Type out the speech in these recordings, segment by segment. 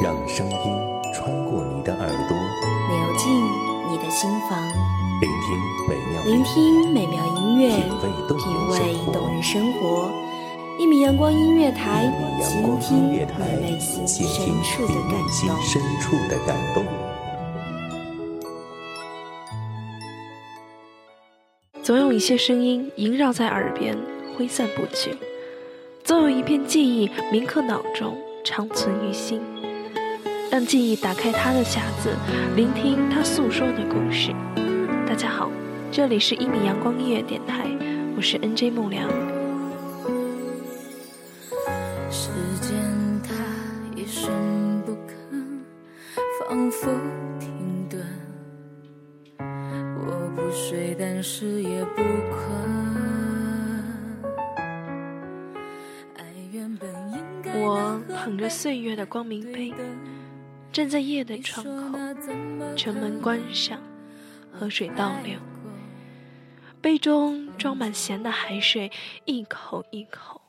让声音穿过你的耳朵，流进你的心房。聆听美妙，聆听美妙音乐，品味动人生活。一米阳光音乐台，倾听你内心深处的感动。总有一些声音萦绕在耳边，挥散不去；总有一片记忆铭刻脑中，长存于心。让记忆打开它的匣子，聆听它诉说的故事。大家好，这里是一米阳光音乐电台，我是 NJ 木良。时间它一声不吭，仿佛停顿。我不睡，但是也不困我捧着岁月的光明杯，站在夜的窗口，城门关上，河水倒流，杯中装满咸的海水，一口一口，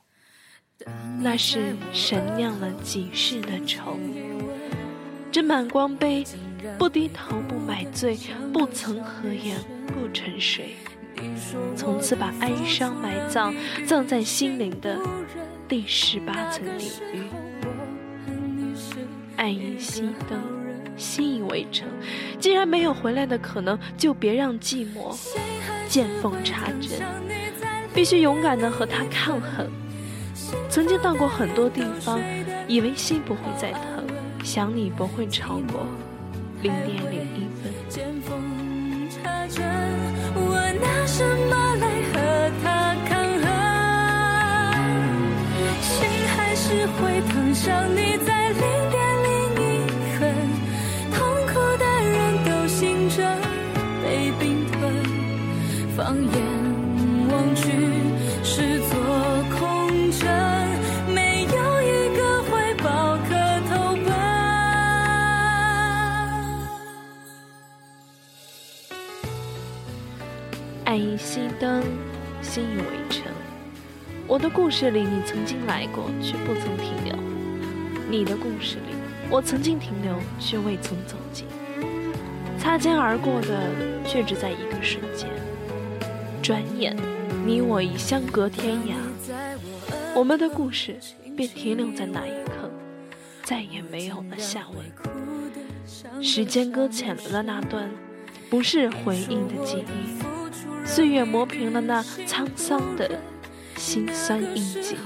那是神酿了几世的愁。斟满光杯，不低头不买醉，不曾合眼不沉睡，从此把哀伤埋葬，葬在心灵的第十八层地狱。爱已熄灯，心已围城。既然没有回来的可能，就别让寂寞见缝插针，必须勇敢的和他抗衡。曾经到过很多地方，以为心不会再疼。想你不会超过零点零一分。我拿什么来和他抗衡？心还是会疼，想你在零点放眼望去是座空城。没有一个怀抱可投奔爱已熄灯，心已围城。我的故事里，你曾经来过，却不曾停留；你的故事里，我曾经停留，却未曾走进。擦肩而过的，却只在一个瞬间。转眼，你我已相隔天涯。我们的故事便停留在那一刻，再也没有了下文。时间搁浅了那段，不是回忆的记忆。岁月磨平了那沧桑的心酸印记。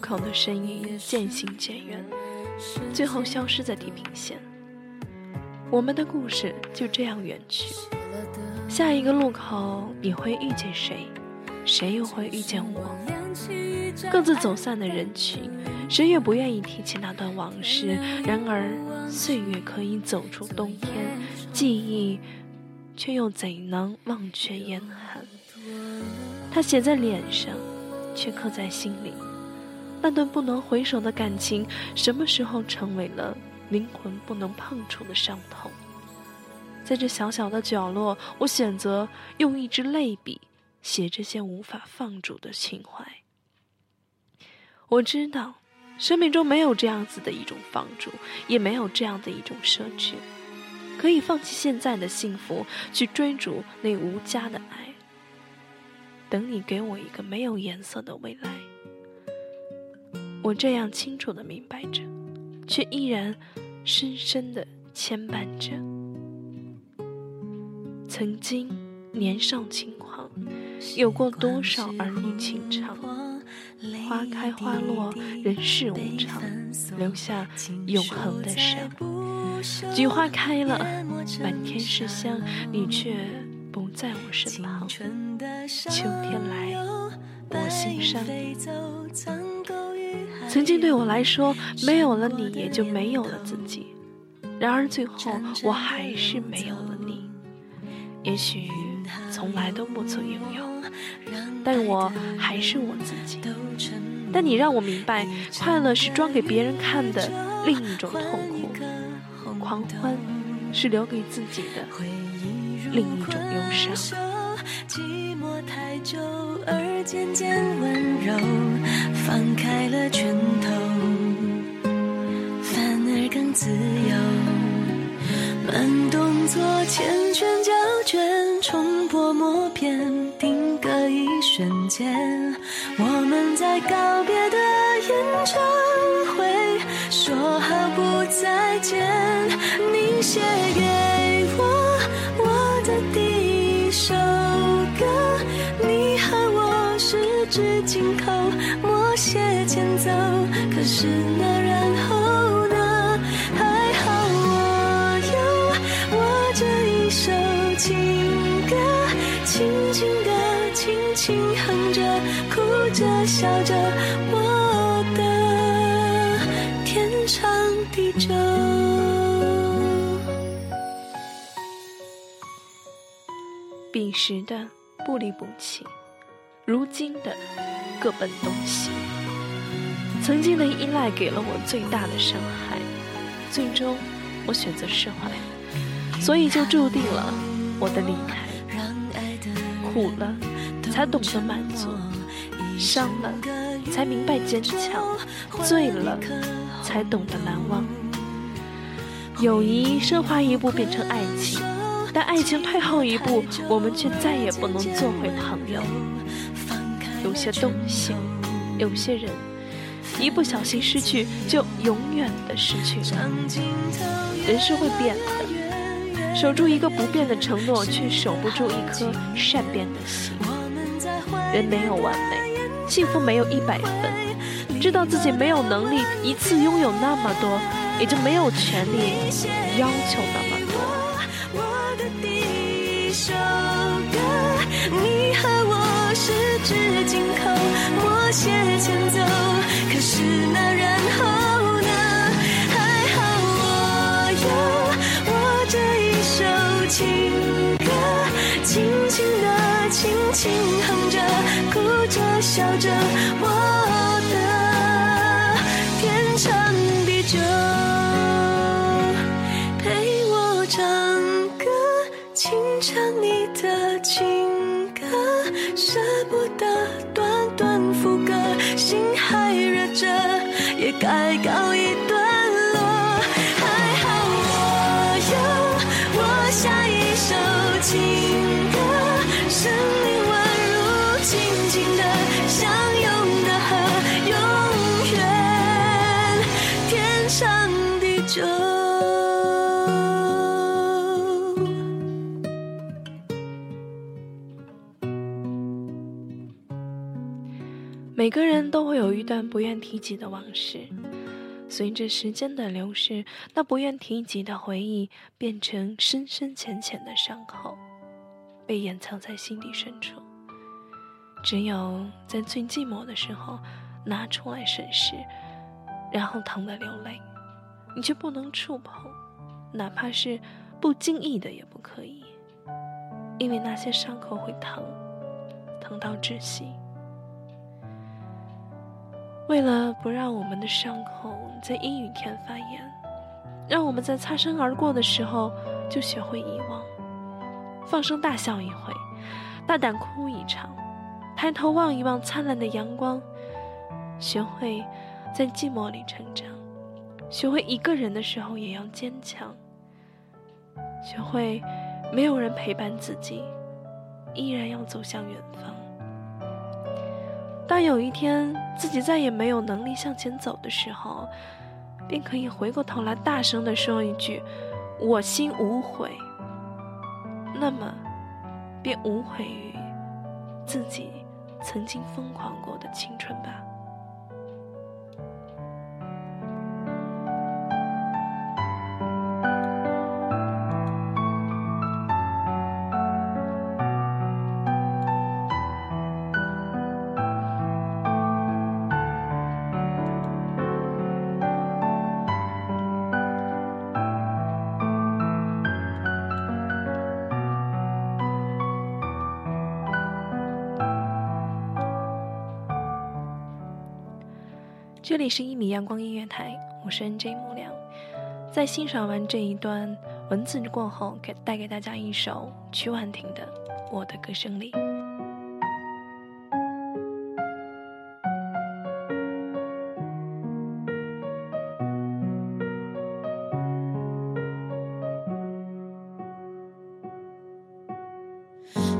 口的身影渐行渐远，最后消失在地平线。我们的故事就这样远去。下一个路口你会遇见谁？谁又会遇见我？各自走散的人群，谁也不愿意提起那段往事。然而，岁月可以走出冬天，记忆却又怎能忘却严寒？它写在脸上，却刻在心里。那段不能回首的感情，什么时候成为了灵魂不能碰触的伤痛？在这小小的角落，我选择用一支泪笔写这些无法放逐的情怀。我知道，生命中没有这样子的一种放逐，也没有这样的一种奢侈，可以放弃现在的幸福，去追逐那无家的爱。等你给我一个没有颜色的未来。我这样清楚的明白着，却依然深深的牵绊着。曾经年少轻狂，有过多少儿女情长？花开花落，人世无常，留下永恒的伤。菊花开了，满天是香，你却不在我身旁。秋天来，我心伤。曾经对我来说，没有了你，也就没有了自己。然而最后，我还是没有了你。也许从来都不曾拥有，但我还是我自己。但你让我明白，快乐是装给别人看的另一种痛苦，狂欢是留给自己的另一种忧伤。太久而渐渐温柔，放开了拳头，反而更自由。慢动作缱绻胶卷，重播默片，定格一瞬间。我们在告别的演唱会，说好不再见。你写给指紧扣，默写前奏。可是那然后呢？还好我有我这一首情歌，轻轻的，轻轻哼着。哭着笑着，我的天长地久。彼时的不离不弃，如今的各奔东西。曾经的依赖给了我最大的伤害，最终我选择释怀，所以就注定了我的离开。苦了，才懂得满足。伤了，才明白坚强；醉了，才懂得难忘。友谊升华一步变成爱情，但爱情退后一步，我们却再也不能做回朋友。有些东西，有些人，一不小心失去，就永远的失去了。人是会变的，守住一个不变的承诺，却守不住一颗善变的心。人没有完美。幸福没有一百分，知道自己没有能力一次拥有那么多，也就没有权利要求那么多。我的第一首歌，你和我十指紧扣，默写前奏。可是那然后呢？还好我有我这一首情歌，轻轻地，轻轻哼着。哭着笑着，我的天长地久，陪我唱歌，轻唱你的静的，相拥的和永远，天长地久每个人都会有一段不愿提及的往事，随着时间的流逝，那不愿提及的回忆变成深深浅浅的伤口，被掩藏在心底深处。只有在最寂寞的时候拿出来审视，然后疼得流泪，你却不能触碰，哪怕是不经意的也不可以，因为那些伤口会疼，疼到窒息。为了不让我们的伤口在阴雨天发炎，让我们在擦身而过的时候就学会遗忘，放声大笑一回，大胆哭一场，抬头望一望灿烂的阳光，学会在寂寞里成长，学会一个人的时候也要坚强，学会没有人陪伴自己，依然要走向远方。当有一天自己再也没有能力向前走的时候，便可以回过头来大声地说一句：“我心无悔。”那么，便无悔于自己曾经疯狂过的青春吧。这里是一米阳光音乐台，我是 NJ 木良。在欣赏完这一段文字过后，给带给大家一首曲婉婷的《我的歌声里》。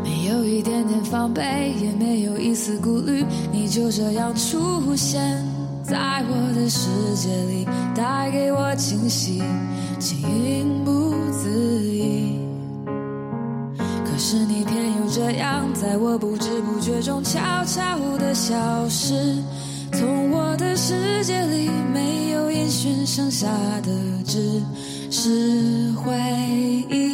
没有一点点防备，也没有一丝顾虑，你就这样出现。在我的世界里，带给我惊喜，情不自已。可是你偏又这样，在我不知不觉中悄悄的消失。从我的世界里，没有音讯，剩下的只是回忆。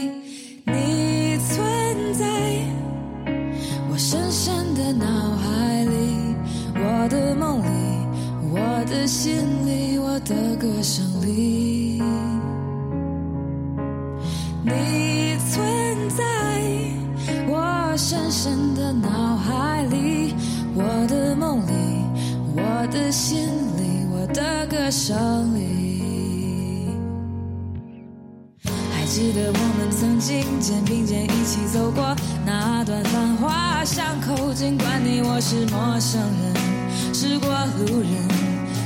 陌生人，是过路人。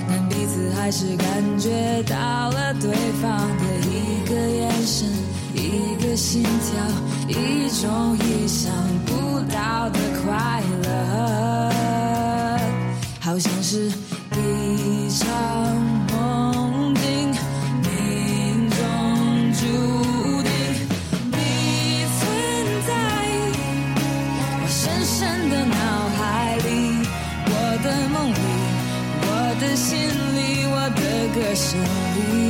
但彼此还是感觉到了对方的一个眼神，一个心跳，一种意想不到的快乐，好像是一场歌